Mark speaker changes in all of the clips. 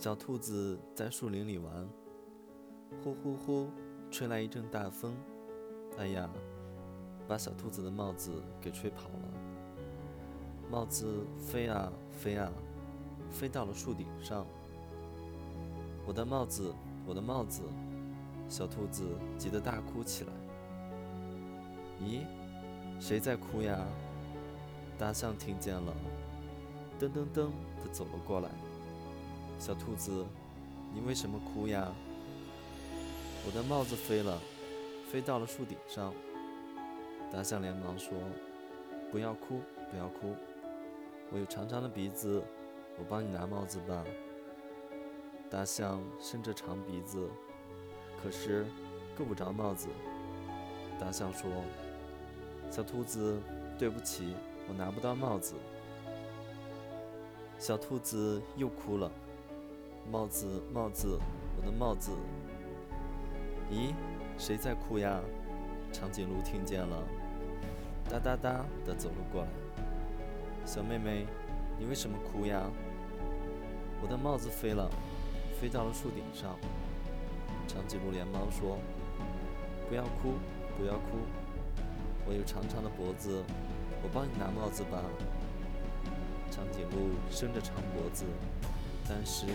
Speaker 1: 小兔子在树林里玩，呼呼呼，吹来一阵大风，哎呀，把小兔子的帽子给吹跑了。帽子飞啊飞啊，飞到了树顶上。我的帽子，我的帽子！小兔子急得大哭起来。咦，谁在哭呀？大象听见了，噔噔噔的走了过来。小兔子，你为什么哭呀？我的帽子飞了，飞到了树顶上。大象连忙说：“不要哭，不要哭，我有长长的鼻子，我帮你拿帽子吧。”大象伸着长鼻子，可是够不着帽子。大象说：“小兔子，对不起，我拿不到帽子。”小兔子又哭了。帽子，帽子，我的帽子！咦，谁在哭呀？长颈鹿听见了，哒哒哒的走了过来。小妹妹，你为什么哭呀？我的帽子飞了，飞到了树顶上。长颈鹿连忙说：“不要哭，不要哭，我有长长的脖子，我帮你拿帽子吧。”长颈鹿伸着长脖子，但是。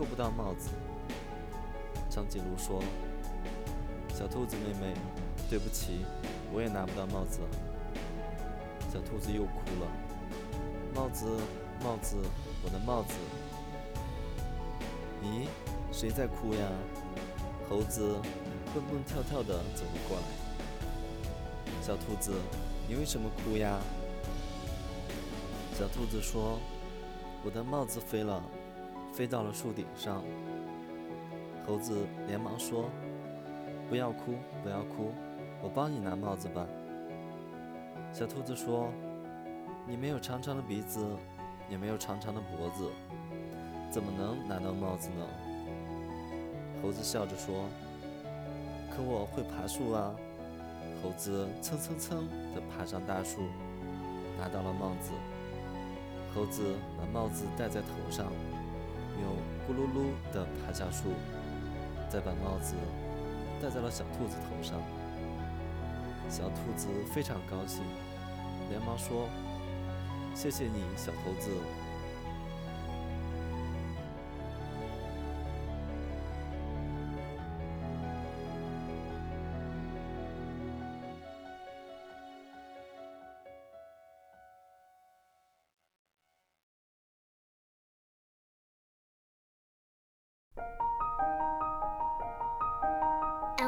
Speaker 1: 够不到帽子，长颈鹿说：“小兔子妹妹，对不起，我也拿不到帽子。”小兔子又哭了：“帽子，帽子，我的帽子！”咦，谁在哭呀？猴子蹦蹦跳跳地走了过来。小兔子，你为什么哭呀？小兔子说：“我的帽子飞了。”飞到了树顶上，猴子连忙说：“不要哭，不要哭，我帮你拿帽子吧。”小兔子说：“你没有长长的鼻子，也没有长长的脖子，怎么能拿到帽子呢？”猴子笑着说：“可我会爬树啊！”猴子蹭蹭蹭地爬上大树，拿到了帽子。猴子把帽子戴在头上。又咕噜噜地爬下树，再把帽子戴在了小兔子头上。小兔子非常高兴，连忙说：“谢谢你，小猴子。”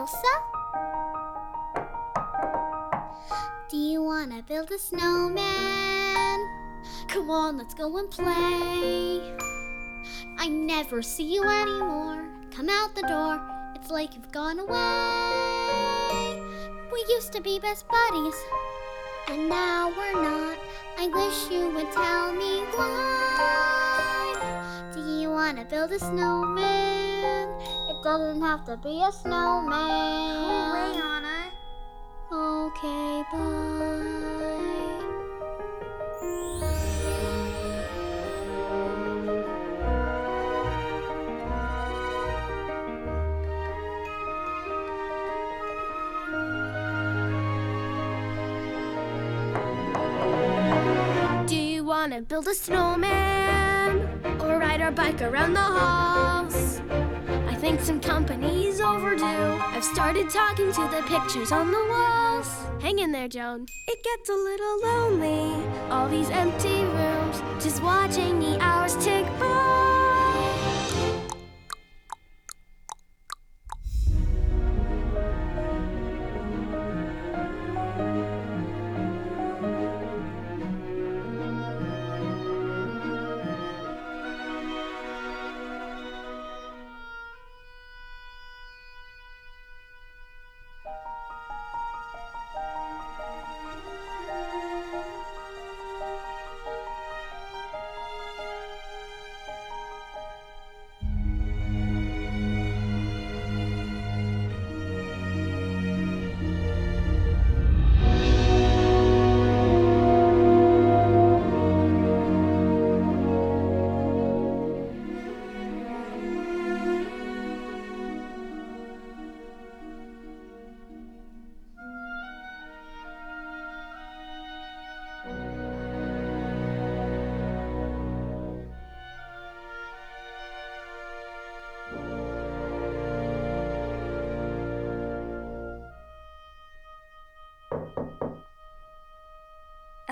Speaker 2: Elsa? Do you wanna build a snowman? Come on, let's go and play. I never see you anymore. Come out the door, it's like you've gone away. We used to be best buddies, and now we're not. I wish you would tell me why. Do you wanna build a snowman? Doesn't have to be a snowman.
Speaker 3: Away.
Speaker 2: Okay, bye.
Speaker 3: Do you want to build a snowman or ride our bike around the halls? Think some company's overdue. I've started talking to the pictures on the walls. Hang in there, Joan. It gets a little lonely. All these empty rooms, just watching the hours tick by.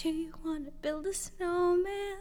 Speaker 4: Do you wanna build a snowman?